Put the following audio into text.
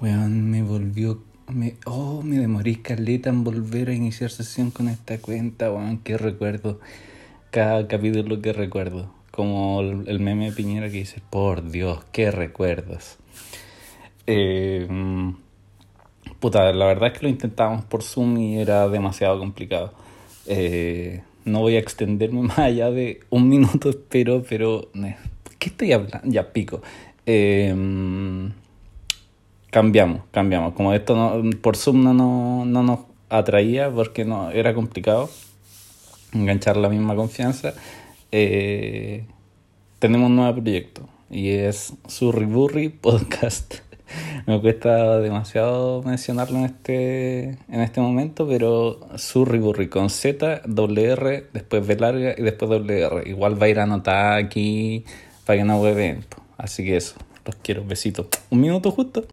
Weón, me volvió. Me, oh, me demoré caleta en volver a iniciar sesión con esta cuenta, weón. Qué recuerdo. Cada capítulo que recuerdo. Como el, meme de Piñera que dice: Por Dios, qué recuerdos. Eh, puta, la verdad es que lo intentábamos por Zoom y era demasiado complicado. Eh, no voy a extenderme más allá de un minuto, espero, pero. ¿Qué estoy hablando? Ya pico. Eh, cambiamos, cambiamos. Como esto no, por Zoom no, no, no nos atraía porque no era complicado enganchar la misma confianza, eh, tenemos un nuevo proyecto y es Surriburri Podcast. Me cuesta demasiado mencionarlo en este, en este momento, pero Surriburri con Z, doble R, después B larga y después doble R. Igual va a ir anotada aquí para que no hueven. Así que eso, los quiero, besitos. Un minuto justo.